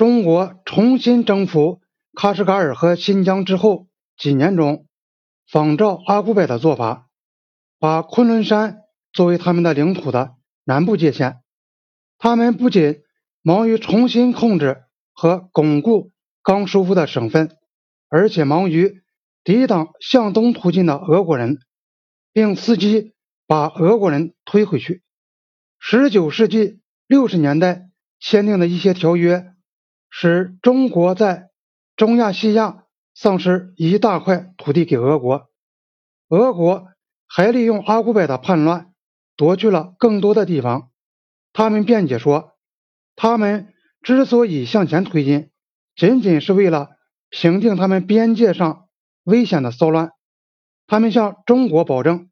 中国重新征服喀什噶尔和新疆之后几年中，仿照阿古柏的做法，把昆仑山作为他们的领土的南部界限。他们不仅忙于重新控制和巩固刚收复的省份，而且忙于抵挡向东突进的俄国人，并伺机把俄国人推回去。十九世纪六十年代签订的一些条约，使中国在中亚西亚丧失一大块土地给俄国。俄国还利用阿古柏的叛乱，夺去了更多的地方。他们辩解说，他们之所以向前推进，仅仅是为了平定他们边界上危险的骚乱。他们向中国保证，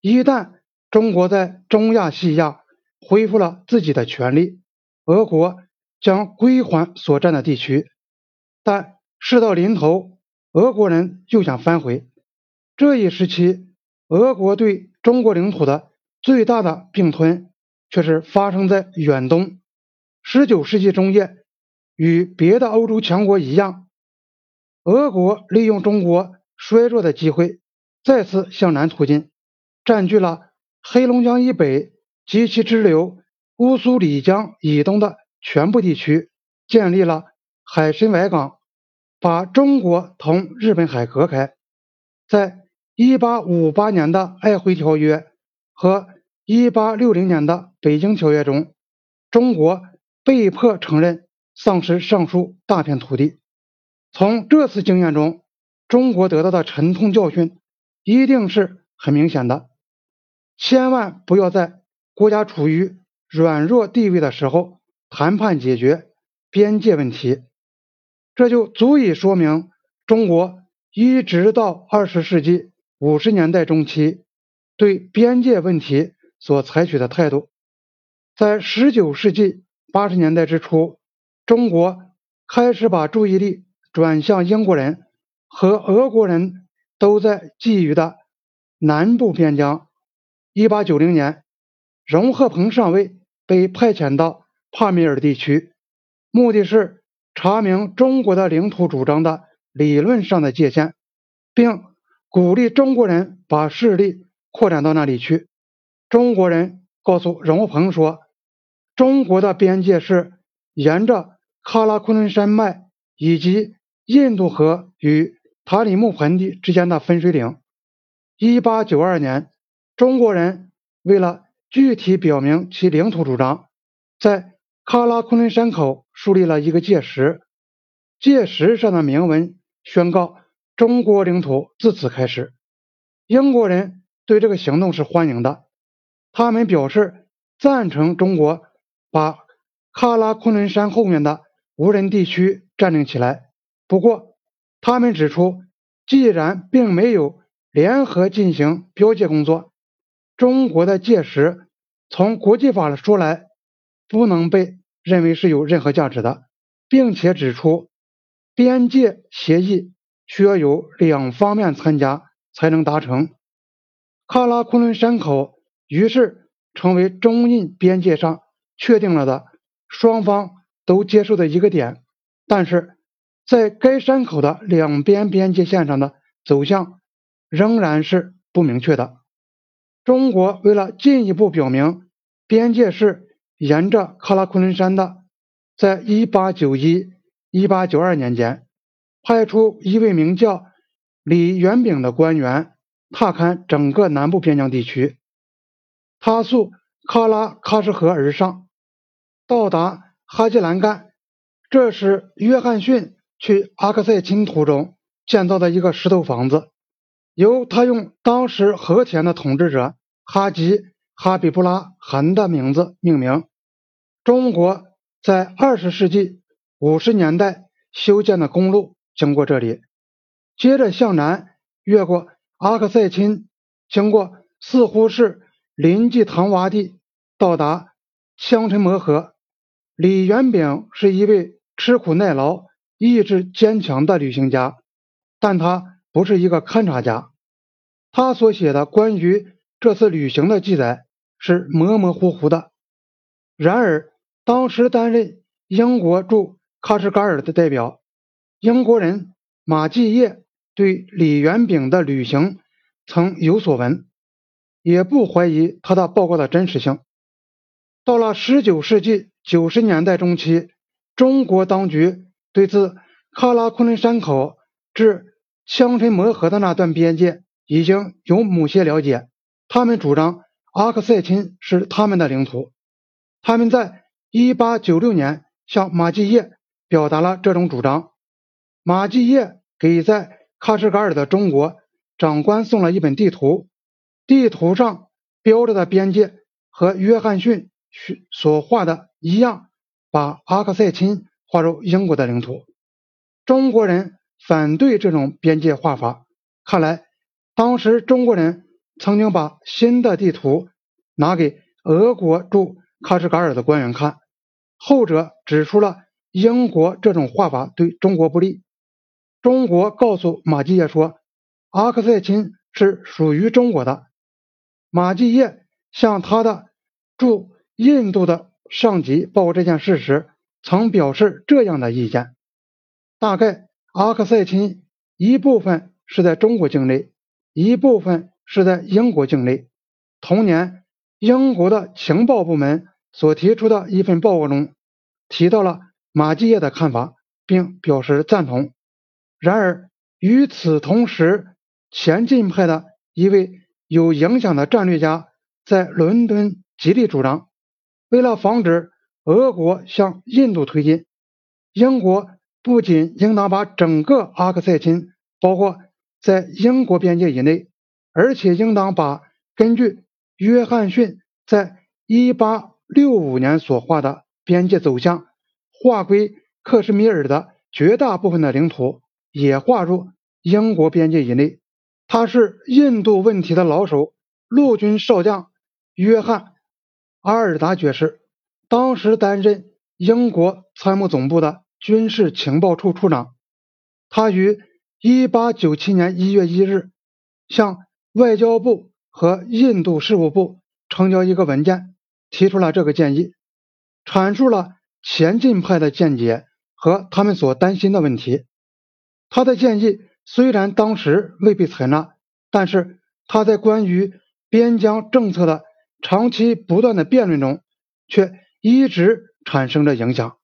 一旦中国在中亚西亚恢复了自己的权利，俄国将归还所占的地区。但事到临头，俄国人又想反悔。这一时期，俄国对中国领土的最大的并吞。却是发生在远东。十九世纪中叶，与别的欧洲强国一样，俄国利用中国衰弱的机会，再次向南突进，占据了黑龙江以北及其支流乌苏里江以东的全部地区，建立了海参崴港，把中国同日本海隔开。在一八五八年的《爱辉条约》和一八六零年的《北京条约》中，中国被迫承认丧失上述大片土地。从这次经验中，中国得到的沉痛教训一定是很明显的。千万不要在国家处于软弱地位的时候谈判解决边界问题，这就足以说明中国一直到二十世纪五十年代中期对边界问题。所采取的态度，在十九世纪八十年代之初，中国开始把注意力转向英国人和俄国人都在觊觎的南部边疆。一八九零年，荣鹤鹏上尉被派遣到帕米尔地区，目的是查明中国的领土主张的理论上的界限，并鼓励中国人把势力扩展到那里去。中国人告诉荣鹏说：“中国的边界是沿着喀拉昆仑山脉以及印度河与塔里木盆地之间的分水岭。”一八九二年，中国人为了具体表明其领土主张，在喀拉昆仑山口树立了一个界石，界石上的铭文宣告中国领土自此开始。英国人对这个行动是欢迎的。他们表示赞成中国把喀拉昆仑山后面的无人地区占领起来。不过，他们指出，既然并没有联合进行标界工作，中国的界石从国际法说来不能被认为是有任何价值的，并且指出边界协议需要有两方面参加才能达成。喀拉昆仑山口。于是成为中印边界上确定了的双方都接受的一个点，但是在该山口的两边边界线上的走向仍然是不明确的。中国为了进一步表明边界是沿着喀拉昆仑山的，在1891、1892年间，派出一位名叫李元炳的官员踏勘整个南部边疆地区。他溯喀拉喀什河而上，到达哈吉兰干，这是约翰逊去阿克塞钦途中建造的一个石头房子，由他用当时和田的统治者哈吉哈比布拉汗的名字命名。中国在二十世纪五十年代修建的公路经过这里，接着向南越过阿克塞钦，经过似乎是。临济唐洼地到达香尘摩河。李元炳是一位吃苦耐劳、意志坚强的旅行家，但他不是一个勘察家。他所写的关于这次旅行的记载是模模糊糊的。然而，当时担任英国驻喀什噶尔的代表英国人马继业对李元炳的旅行曾有所闻，也不怀疑他的报告的真实性。到了19世纪90年代中期，中国当局对自喀拉昆仑山口至枪臣磨河的那段边界已经有某些了解。他们主张阿克塞钦是他们的领土。他们在1896年向马继业表达了这种主张。马继业给在喀什噶尔的中国长官送了一本地图，地图上标着的边界和约翰逊所画的一样，把阿克塞钦划入英国的领土。中国人反对这种边界画法。看来，当时中国人。曾经把新的地图拿给俄国驻喀什噶尔的官员看，后者指出了英国这种画法对中国不利。中国告诉马继业说，阿克塞钦是属于中国的。马继业向他的驻印度的上级报这件事时，曾表示这样的意见：大概阿克塞钦一部分是在中国境内，一部分。是在英国境内。同年，英国的情报部门所提出的一份报告中提到了马继业的看法，并表示赞同。然而，与此同时，前进派的一位有影响的战略家在伦敦极力主张，为了防止俄国向印度推进，英国不仅应当把整个阿克塞钦包括在英国边界以内。而且应当把根据约翰逊在一八六五年所画的边界走向划归克什米尔的绝大部分的领土也划入英国边界以内。他是印度问题的老手，陆军少将约翰·阿尔达爵士，当时担任英国参谋总部的军事情报处处长。他于1897年1月1日向外交部和印度事务部呈交一个文件，提出了这个建议，阐述了前进派的见解和他们所担心的问题。他的建议虽然当时未被采纳，但是他在关于边疆政策的长期不断的辩论中，却一直产生着影响。